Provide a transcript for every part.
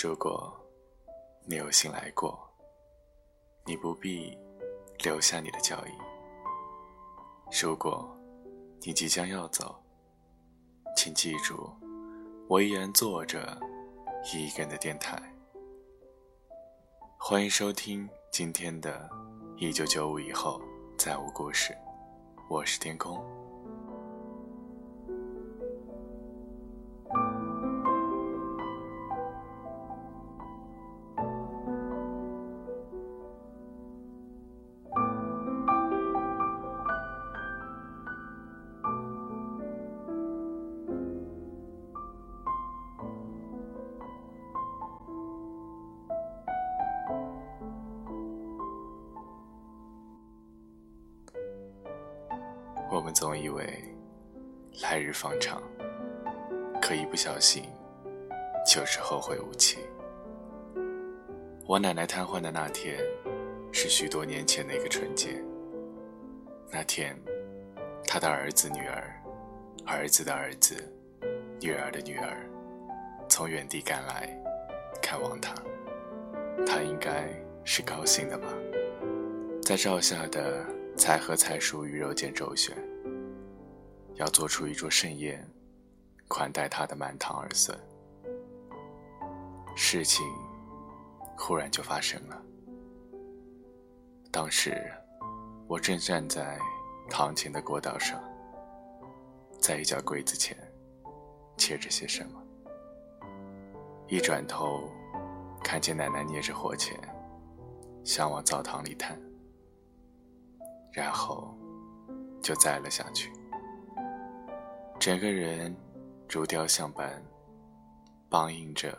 如果你有幸来过，你不必留下你的脚印；如果你即将要走，请记住，我依然坐着一个人的电台。欢迎收听今天的《一九九五以后再无故事》，我是天空。们总以为来日方长，可一不小心就是后会无期。我奶奶瘫痪的那天是许多年前的一个春节。那天，她的儿子、女儿、儿子的儿子、女儿的女儿从远地赶来看望她，她应该是高兴的吧？在照下的菜和菜蔬鱼肉间周旋。要做出一桌盛宴，款待他的满堂儿孙。事情忽然就发生了。当时我正站在堂前的过道上，在一角柜子前切着些什么。一转头，看见奶奶捏着火钳，想往灶堂里探，然后就栽了下去。整个人如雕像般梆硬着，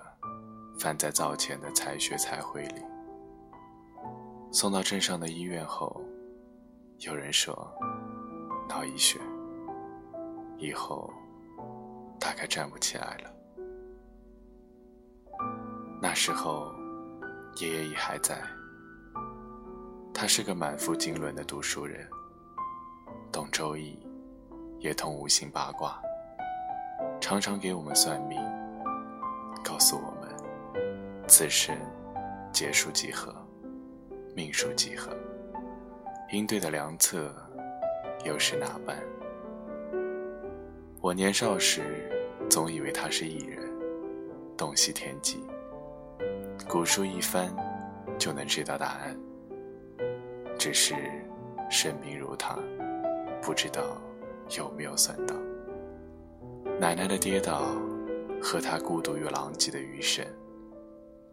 翻在灶前的菜血菜灰里。送到镇上的医院后，有人说脑溢血，以后大概站不起来了。那时候，爷爷已还在，他是个满腹经纶的读书人，懂《周易》。也通五行八卦，常常给我们算命，告诉我们此生劫数几何，命数几何，应对的良策又是哪般？我年少时总以为他是艺人，洞悉天机，古书一翻就能知道答案。只是生命如他，不知道。有没有算到奶奶的跌倒和她孤独又狼藉的余生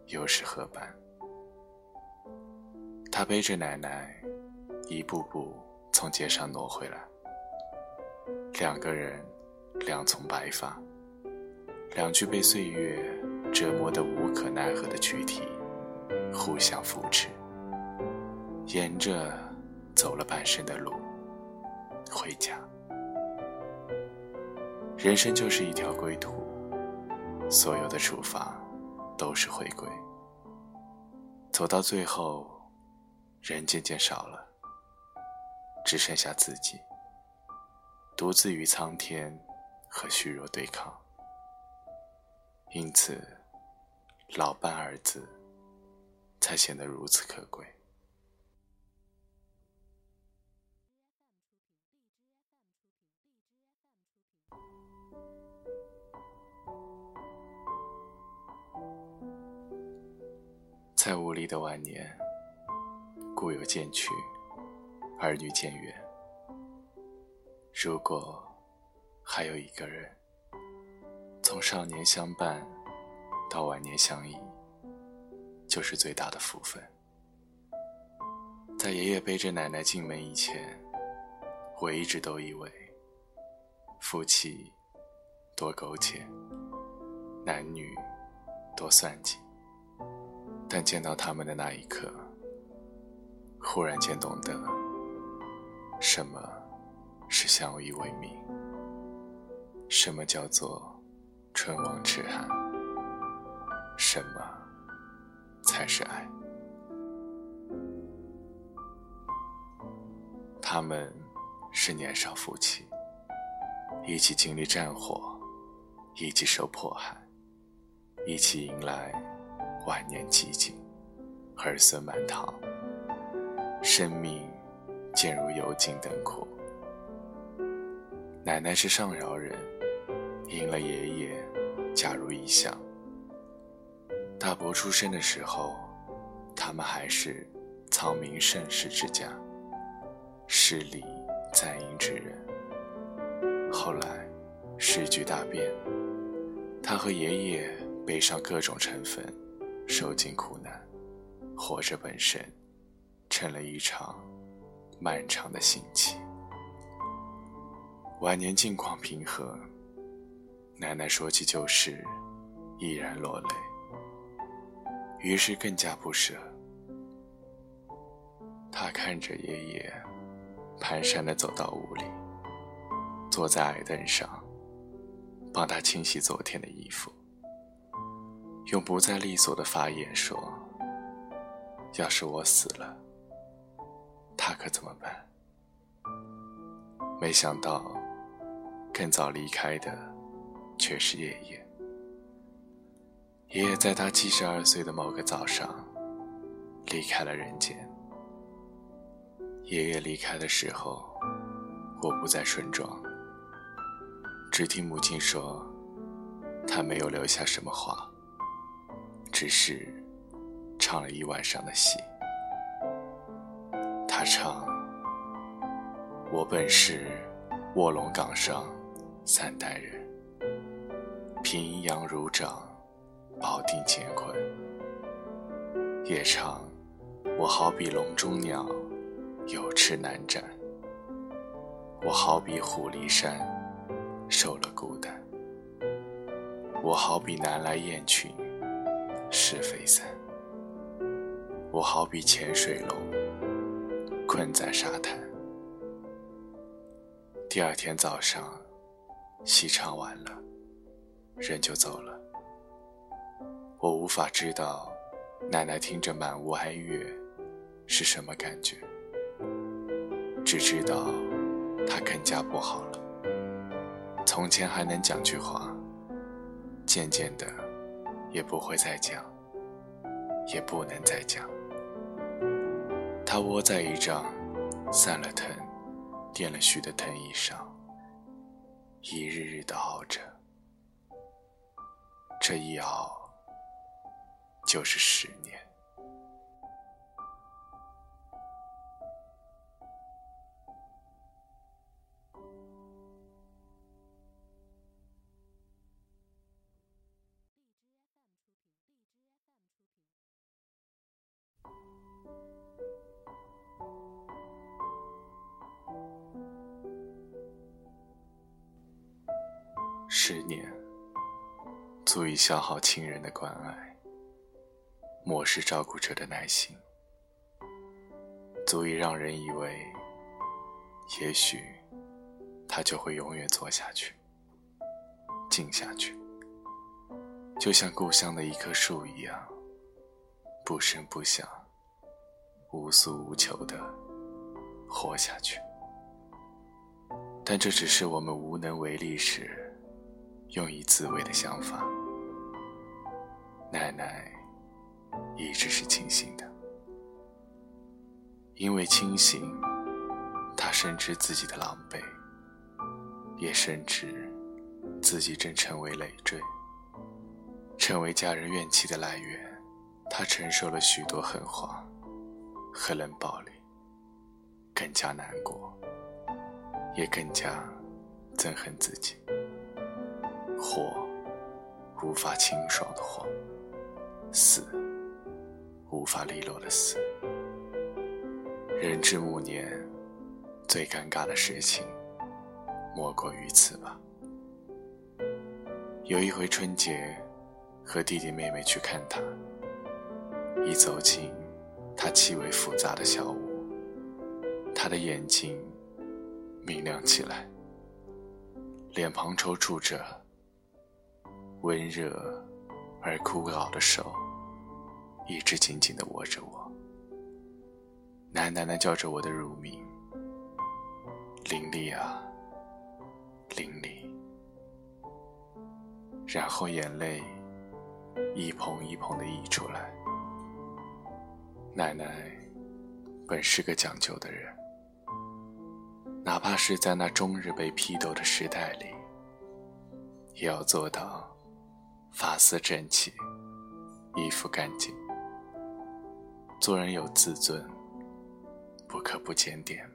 又是何般？他背着奶奶一步步从街上挪回来，两个人两丛白发，两具被岁月折磨得无可奈何的躯体互相扶持，沿着走了半生的路回家。人生就是一条归途，所有的出发都是回归。走到最后，人渐渐少了，只剩下自己，独自与苍天和虚弱对抗。因此，老伴二字才显得如此可贵。在无力的晚年，故友渐去，儿女渐远。如果还有一个人，从少年相伴到晚年相依，就是最大的福分。在爷爷背着奶奶进门以前，我一直都以为，夫妻多苟且，男女多算计。但见到他们的那一刻，忽然间懂得，什么是相依为命，什么叫做春往齿寒，什么才是爱。他们是年少夫妻，一起经历战火，一起受迫害，一起迎来。晚年寂静，儿孙满堂，生命渐如油尽灯枯。奶奶是上饶人，迎了爷爷，嫁入异乡。大伯出生的时候，他们还是苍明盛世之家，势力赞英之人。后来，时局大变，他和爷爷背上各种成分。受尽苦难，活着本身成了一场漫长的刑期。晚年境况平和，奶奶说起旧事，依然落泪，于是更加不舍。他看着爷爷蹒跚地走到屋里，坐在矮凳上，帮他清洗昨天的衣服。用不再利索的发言说：“要是我死了，他可怎么办？”没想到，更早离开的却是爷爷。爷爷在他七十二岁的某个早上离开了人间。爷爷离开的时候，我不在村庄，只听母亲说，他没有留下什么话。只是唱了一晚上的戏。他唱：“我本是卧龙岗上三代人，平阳如掌，保定乾坤。”也唱：“我好比笼中鸟，有翅难展。我好比虎离山，受了孤单。我好比南来雁群。”我好比潜水龙，困在沙滩。第二天早上，戏唱完了，人就走了。我无法知道，奶奶听着满屋哀乐是什么感觉，只知道她更加不好了。从前还能讲句话，渐渐的。也不会再讲，也不能再讲。他窝在一张散了藤、垫了絮的藤椅上，一日日的熬着。这一熬，就是十年。十年，足以消耗亲人的关爱，漠视照顾者的耐心，足以让人以为，也许他就会永远做下去，静下去，就像故乡的一棵树一样，不声不响，无诉无求的活下去。但这只是我们无能为力时。用以自慰的想法，奶奶一直是清醒的，因为清醒，她深知自己的狼狈，也深知自己正成为累赘，成为家人怨气的来源。她承受了许多狠话和冷暴力，更加难过，也更加憎恨自己。活，无法清爽的活；死，无法利落的死。人至暮年，最尴尬的事情，莫过于此吧。有一回春节，和弟弟妹妹去看他，一走进他气味复杂的小屋，他的眼睛明亮起来，脸庞抽搐着。温热而枯槁的手，一直紧紧地握着我。奶奶奶叫着我的乳名，伶俐啊，伶俐。然后眼泪一捧一捧的溢出来。奶奶本是个讲究的人，哪怕是在那终日被批斗的时代里，也要做到发丝整齐，衣服干净。做人有自尊，不可不检点，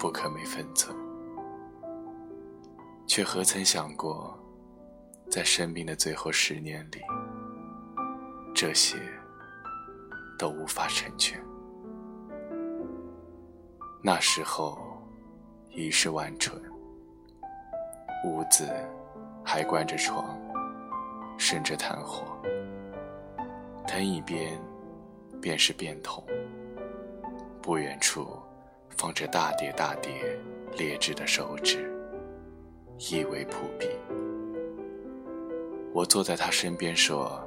不可没分寸。却何曾想过，在生命的最后十年里，这些都无法成全。那时候已是晚春，屋子还关着窗，顺着炭火，灯一边。便是便桶，不远处放着大叠大叠劣质的手纸，夷为扑鼻。我坐在他身边说：“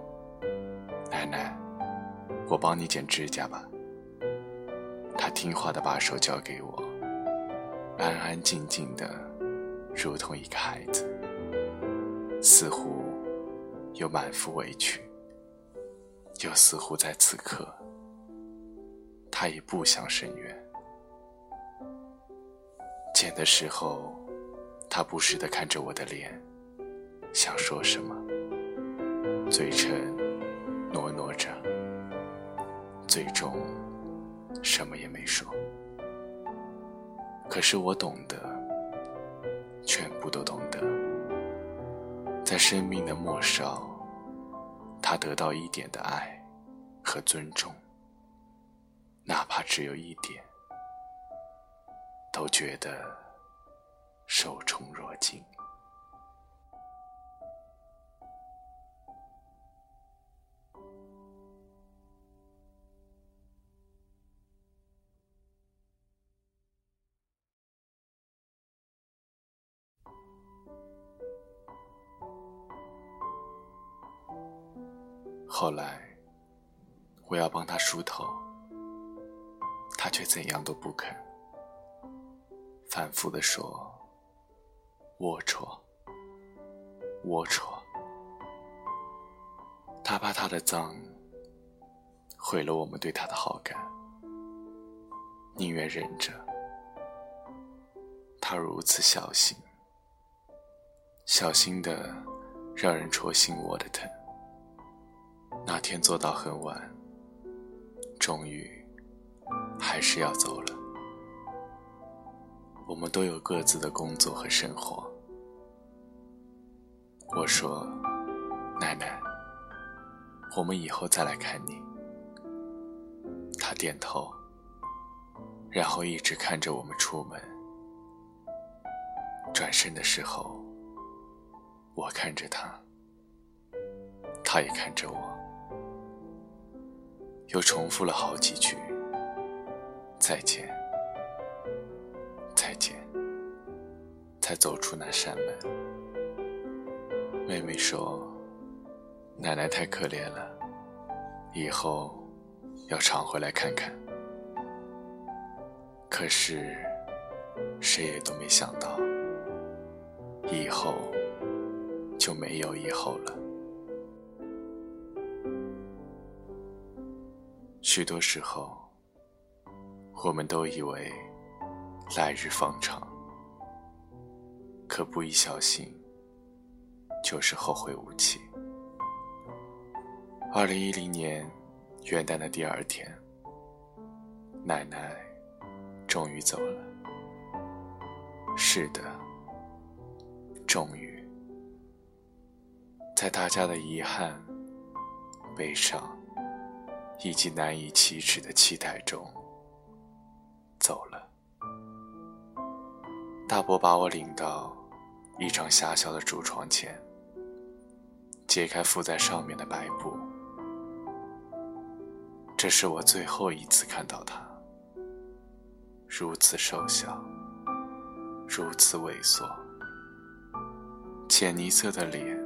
奶奶，我帮你剪指甲吧。”他听话的把手交给我，安安静静的，如同一个孩子，似乎又满腹委屈，又似乎在此刻。他已不想伸冤。见的时候，他不时地看着我的脸，想说什么，嘴唇挪挪着，最终什么也没说。可是我懂得，全部都懂得，在生命的末梢，他得到一点的爱和尊重。哪怕只有一点，都觉得受宠若惊。后来，我要帮他梳头。他却怎样都不肯，反复的说：“龌龊，龌龊。”他怕他的脏毁了我们对他的好感，宁愿忍着。他如此小心，小心的让人戳心窝的疼。那天做到很晚，终于。还是要走了。我们都有各自的工作和生活。我说：“奶奶，我们以后再来看你。”他点头，然后一直看着我们出门。转身的时候，我看着他，他也看着我，又重复了好几句。再见，再见。才走出那扇门，妹妹说：“奶奶太可怜了，以后要常回来看看。”可是，谁也都没想到，以后就没有以后了。许多时候。我们都以为来日方长，可不一小心就是后会无期。二零一零年元旦的第二天，奶奶终于走了。是的，终于，在大家的遗憾、悲伤以及难以启齿的期待中。走了，大伯把我领到一张狭小的竹床前，揭开覆在上面的白布。这是我最后一次看到他，如此瘦小，如此萎缩，浅泥色的脸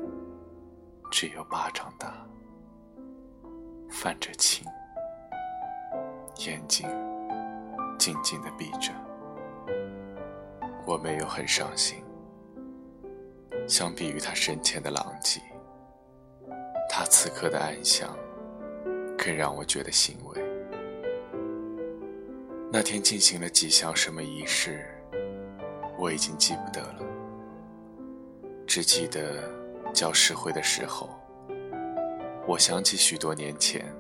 只有巴掌大，泛着青，眼睛。静静的闭着，我没有很伤心。相比于他生前的狼藉，他此刻的安详，更让我觉得欣慰。那天进行了几项什么仪式，我已经记不得了，只记得教诗会的时候，我想起许多年前，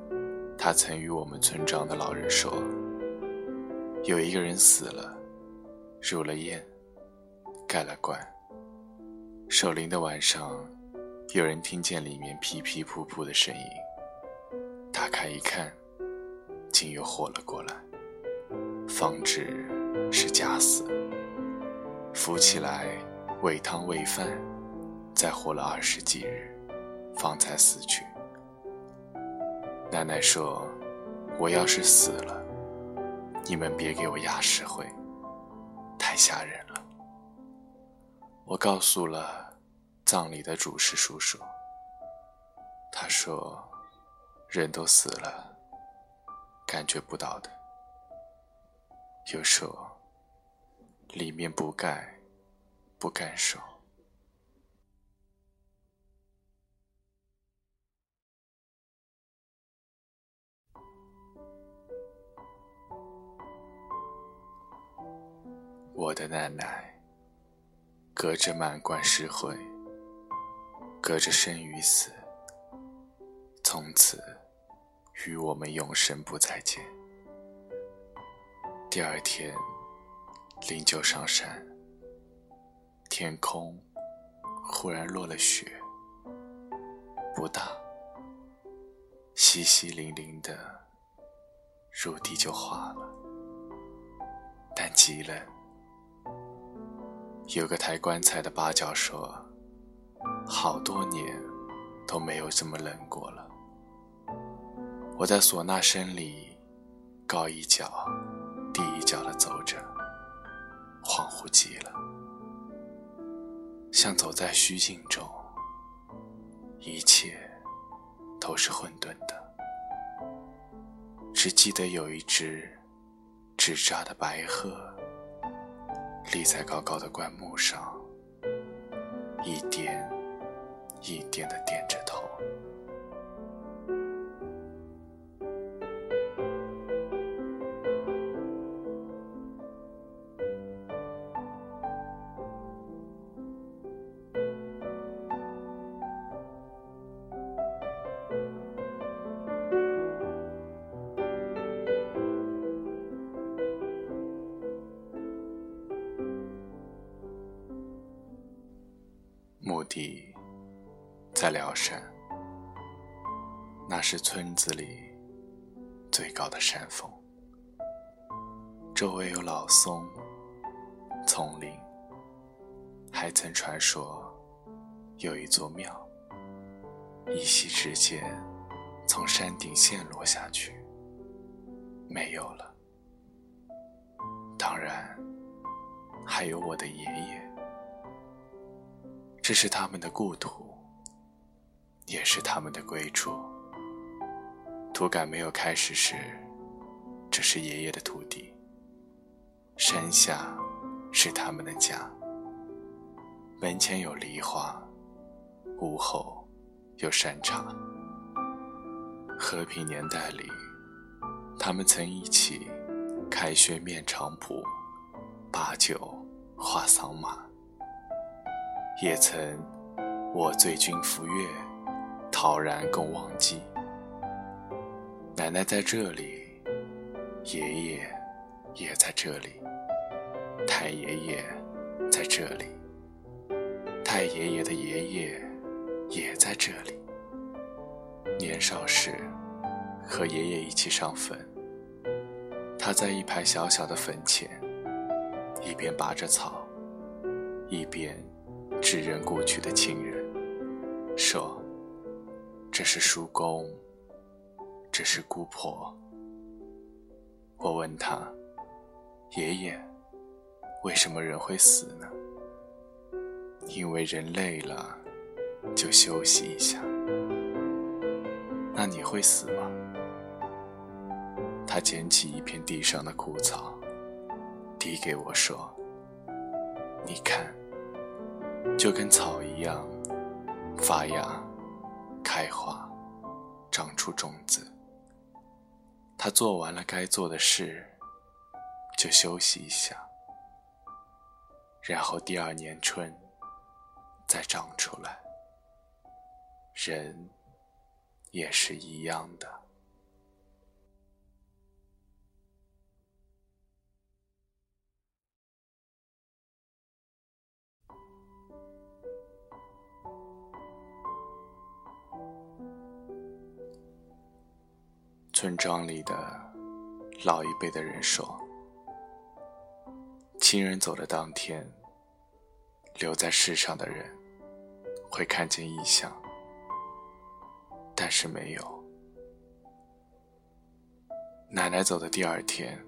他曾与我们村庄的老人说，有一个人死了，入了殓，盖了棺。守灵的晚上，有人听见里面噼噼噗噗的声音。打开一看，竟又活了过来。方知是假死，扶起来喂汤喂饭，再活了二十几日，方才死去。奶奶说：“我要是死了，你们别给我压石灰，太吓人了。”我告诉了葬礼的主事叔叔，他说：“人都死了，感觉不到的。”又说：“里面不盖，不干手。”我的奶奶。隔着满贯诗会，隔着生与死，从此与我们永生不再见。第二天，灵柩上山，天空忽然落了雪，不大，淅淅沥沥的，入地就化了，但极冷。有个抬棺材的八角说：“好多年都没有这么冷过了。”我在唢呐声里高一脚低一脚的走着，恍惚极了，像走在虚境中，一切都是混沌的，只记得有一只纸扎的白鹤。立在高高的灌木上，一点一点的点着地在辽山，那是村子里最高的山峰，周围有老松、丛林，还曾传说有一座庙，一夕之间从山顶陷落下去，没有了。当然，还有我的爷爷。这是他们的故土，也是他们的归处。土改没有开始时，这是爷爷的土地。山下是他们的家，门前有梨花，屋后有山茶。和平年代里，他们曾一起开轩面场圃，把酒话桑麻。也曾我醉君赴约，陶然共忘机。奶奶在这里，爷爷也在这里，太爷爷在这里，太爷爷的爷爷也在这里。年少时和爷爷一起上坟，他在一排小小的坟前，一边拔着草，一边。致人故去的亲人，说：“这是叔公，这是姑婆。”我问他：“爷爷，为什么人会死呢？”因为人累了，就休息一下。那你会死吗？他捡起一片地上的枯草，递给我说：“你看。”就跟草一样发芽、开花。长出种子。他做完了该做的事，就休息一下，然后第二年春再长出来。人也是一样的。村庄里的老一辈的人说，亲人走的当天，留在世上的人会看见异象，但是没有。奶奶走的第二天，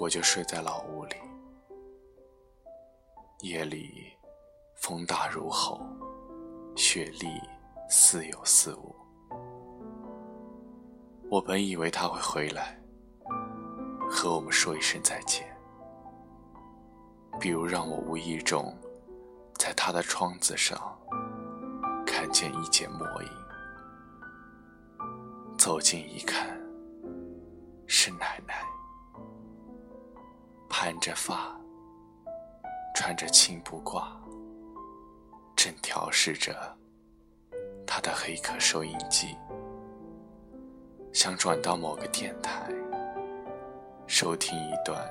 我就睡在老屋里，夜里风大如吼，雪粒似有似无。我本以为他会回来，和我们说一声再见，比如让我无意中在他的窗子上看见一剪墨影，走近一看，是奶奶，盘着发，穿着青布褂，正调试着她的黑客收音机。想转到某个电台，收听一段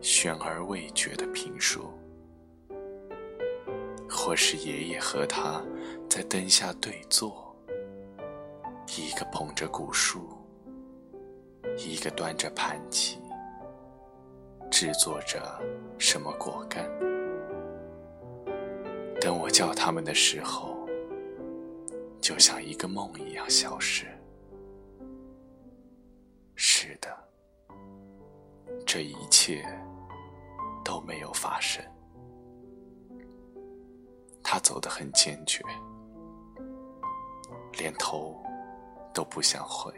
悬而未决的评书，或是爷爷和他在灯下对坐，一个捧着古书，一个端着盘棋，制作着什么果干。等我叫他们的时候，就像一个梦一样消失。这一切都没有发生。他走得很坚决，连头都不想回。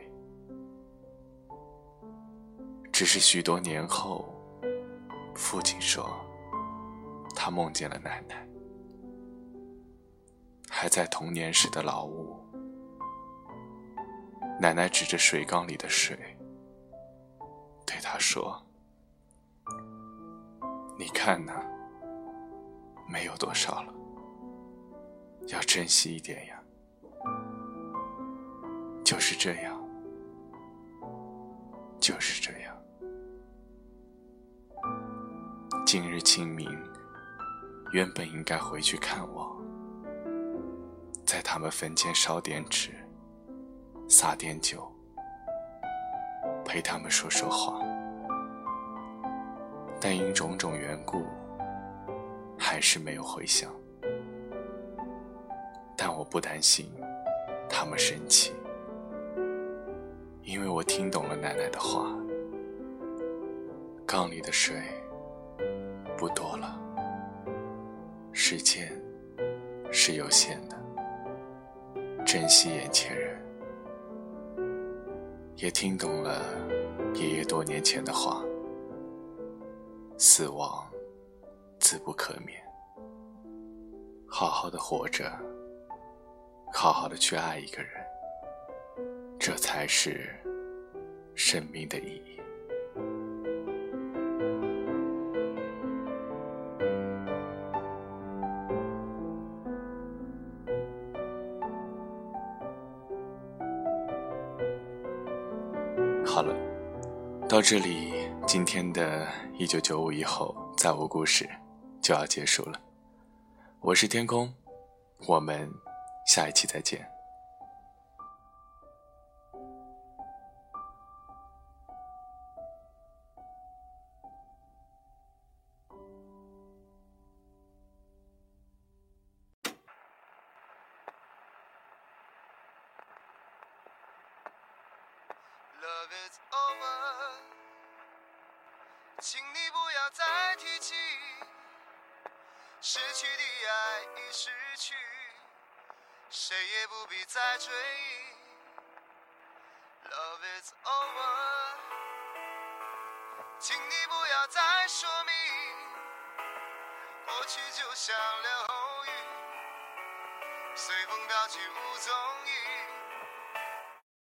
只是许多年后，父亲说，他梦见了奶奶，还在童年时的老屋。奶奶指着水缸里的水。对他说：“你看呢，没有多少了，要珍惜一点呀。”就是这样，就是这样。今日清明，原本应该回去看望，在他们坟前烧点纸，撒点酒。陪他们说说话，但因种种缘故，还是没有回响。但我不担心他们生气，因为我听懂了奶奶的话。缸里的水不多了，时间是有限的，珍惜眼前人。也听懂了爷爷多年前的话：死亡自不可免，好好的活着，好好的去爱一个人，这才是生命的意义。好了，到这里，今天的一九九五以后再无故事就要结束了。我是天空，我们下一期再见。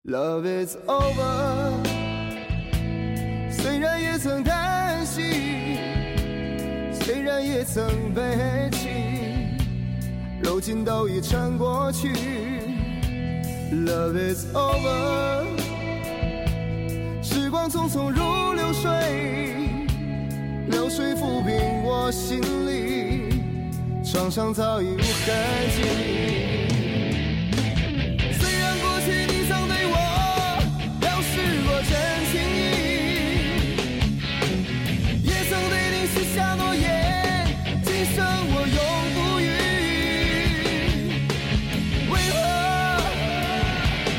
Love is over，虽然也曾叹息，虽然也曾悲泣，如今都已成过去。Love is over，时光匆匆如流水，流水抚平我心里，创伤早已无痕迹。下诺言，今生我永不渝。为何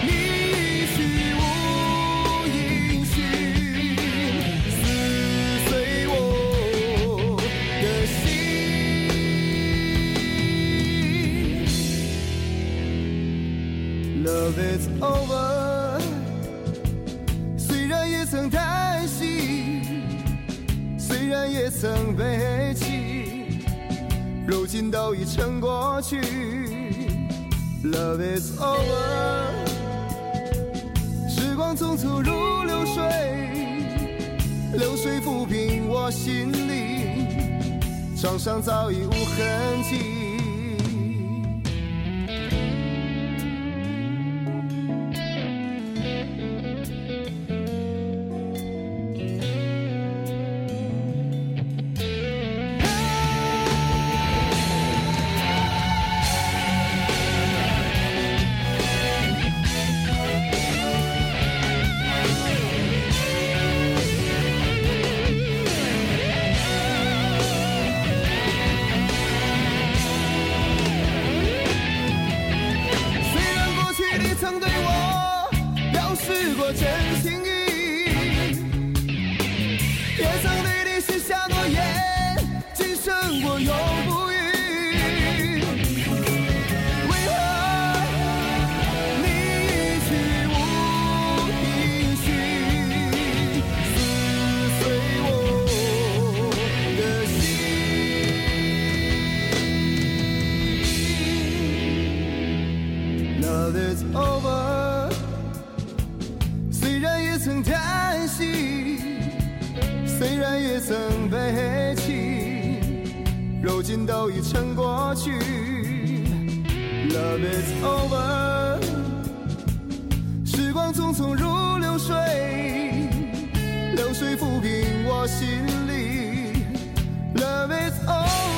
你一去无音讯？撕碎我的心。love is over。虽然也曾带。然也曾悲泣，如今都已成过去。Love is over，时光匆匆如流水，流水抚平我心里，创伤早已无痕迹。，Love is over，时光匆匆如流水，流水抚平我心里，Love is over。